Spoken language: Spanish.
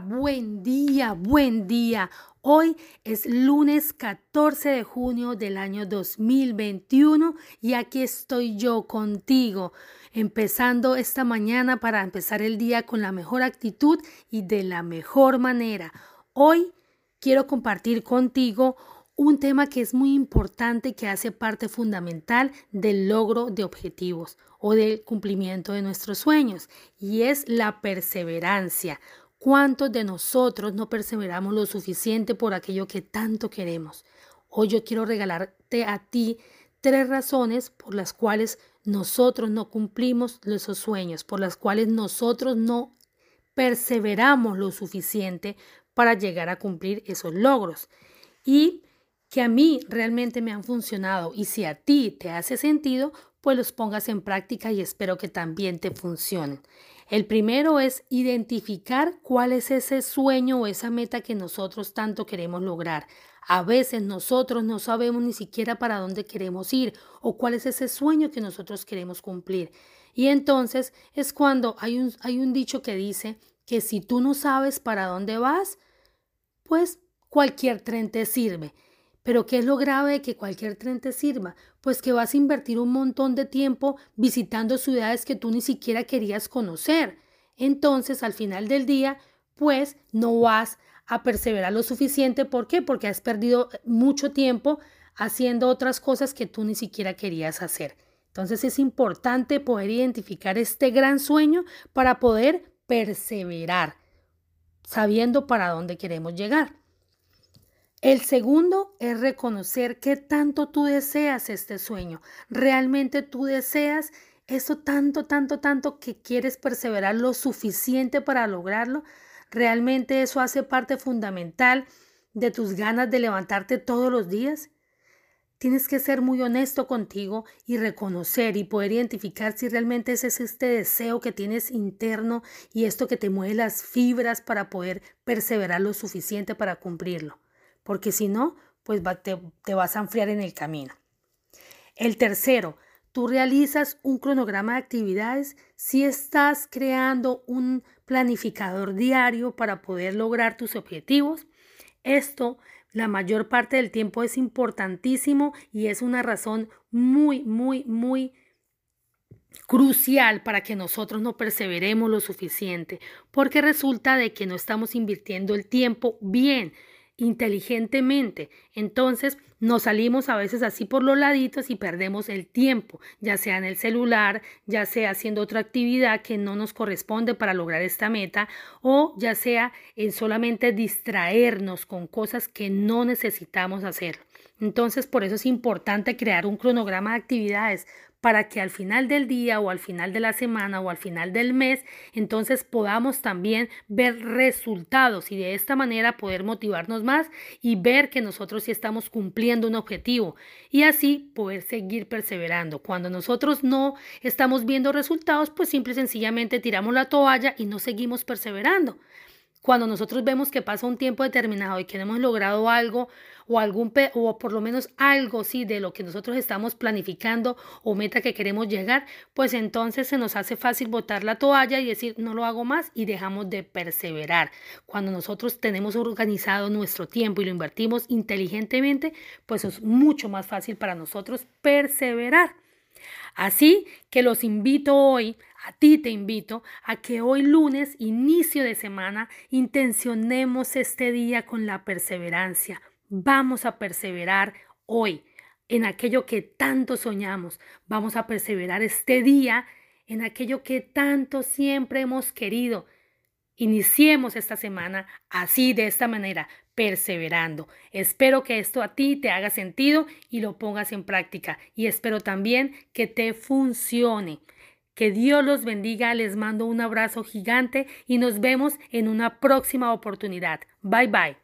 Buen día, buen día. Hoy es lunes 14 de junio del año 2021 y aquí estoy yo contigo, empezando esta mañana para empezar el día con la mejor actitud y de la mejor manera. Hoy quiero compartir contigo un tema que es muy importante que hace parte fundamental del logro de objetivos o del cumplimiento de nuestros sueños y es la perseverancia. ¿Cuántos de nosotros no perseveramos lo suficiente por aquello que tanto queremos? Hoy yo quiero regalarte a ti tres razones por las cuales nosotros no cumplimos esos sueños, por las cuales nosotros no perseveramos lo suficiente para llegar a cumplir esos logros. Y que a mí realmente me han funcionado y si a ti te hace sentido, pues los pongas en práctica y espero que también te funcionen. El primero es identificar cuál es ese sueño o esa meta que nosotros tanto queremos lograr. A veces nosotros no sabemos ni siquiera para dónde queremos ir o cuál es ese sueño que nosotros queremos cumplir. Y entonces es cuando hay un, hay un dicho que dice que si tú no sabes para dónde vas, pues cualquier tren te sirve. Pero ¿qué es lo grave de que cualquier tren te sirva? Pues que vas a invertir un montón de tiempo visitando ciudades que tú ni siquiera querías conocer. Entonces, al final del día, pues no vas a perseverar lo suficiente. ¿Por qué? Porque has perdido mucho tiempo haciendo otras cosas que tú ni siquiera querías hacer. Entonces es importante poder identificar este gran sueño para poder perseverar, sabiendo para dónde queremos llegar. El segundo es reconocer que tanto tú deseas este sueño. Realmente tú deseas eso tanto, tanto, tanto que quieres perseverar lo suficiente para lograrlo. Realmente eso hace parte fundamental de tus ganas de levantarte todos los días. Tienes que ser muy honesto contigo y reconocer y poder identificar si realmente ese es este deseo que tienes interno y esto que te mueve las fibras para poder perseverar lo suficiente para cumplirlo porque si no, pues te, te vas a enfriar en el camino. El tercero, tú realizas un cronograma de actividades si estás creando un planificador diario para poder lograr tus objetivos. Esto la mayor parte del tiempo es importantísimo y es una razón muy, muy, muy crucial para que nosotros no perseveremos lo suficiente, porque resulta de que no estamos invirtiendo el tiempo bien inteligentemente. Entonces nos salimos a veces así por los laditos y perdemos el tiempo, ya sea en el celular, ya sea haciendo otra actividad que no nos corresponde para lograr esta meta, o ya sea en solamente distraernos con cosas que no necesitamos hacer. Entonces, por eso es importante crear un cronograma de actividades para que al final del día o al final de la semana o al final del mes, entonces podamos también ver resultados y de esta manera poder motivarnos más y ver que nosotros sí estamos cumpliendo un objetivo y así poder seguir perseverando. Cuando nosotros no estamos viendo resultados, pues simple y sencillamente tiramos la toalla y no seguimos perseverando. Cuando nosotros vemos que pasa un tiempo determinado y que hemos logrado algo o algún o por lo menos algo sí de lo que nosotros estamos planificando o meta que queremos llegar, pues entonces se nos hace fácil botar la toalla y decir no lo hago más y dejamos de perseverar. Cuando nosotros tenemos organizado nuestro tiempo y lo invertimos inteligentemente, pues es mucho más fácil para nosotros perseverar. Así que los invito hoy, a ti te invito, a que hoy lunes, inicio de semana, intencionemos este día con la perseverancia. Vamos a perseverar hoy en aquello que tanto soñamos. Vamos a perseverar este día en aquello que tanto siempre hemos querido. Iniciemos esta semana así, de esta manera, perseverando. Espero que esto a ti te haga sentido y lo pongas en práctica. Y espero también que te funcione. Que Dios los bendiga, les mando un abrazo gigante y nos vemos en una próxima oportunidad. Bye bye.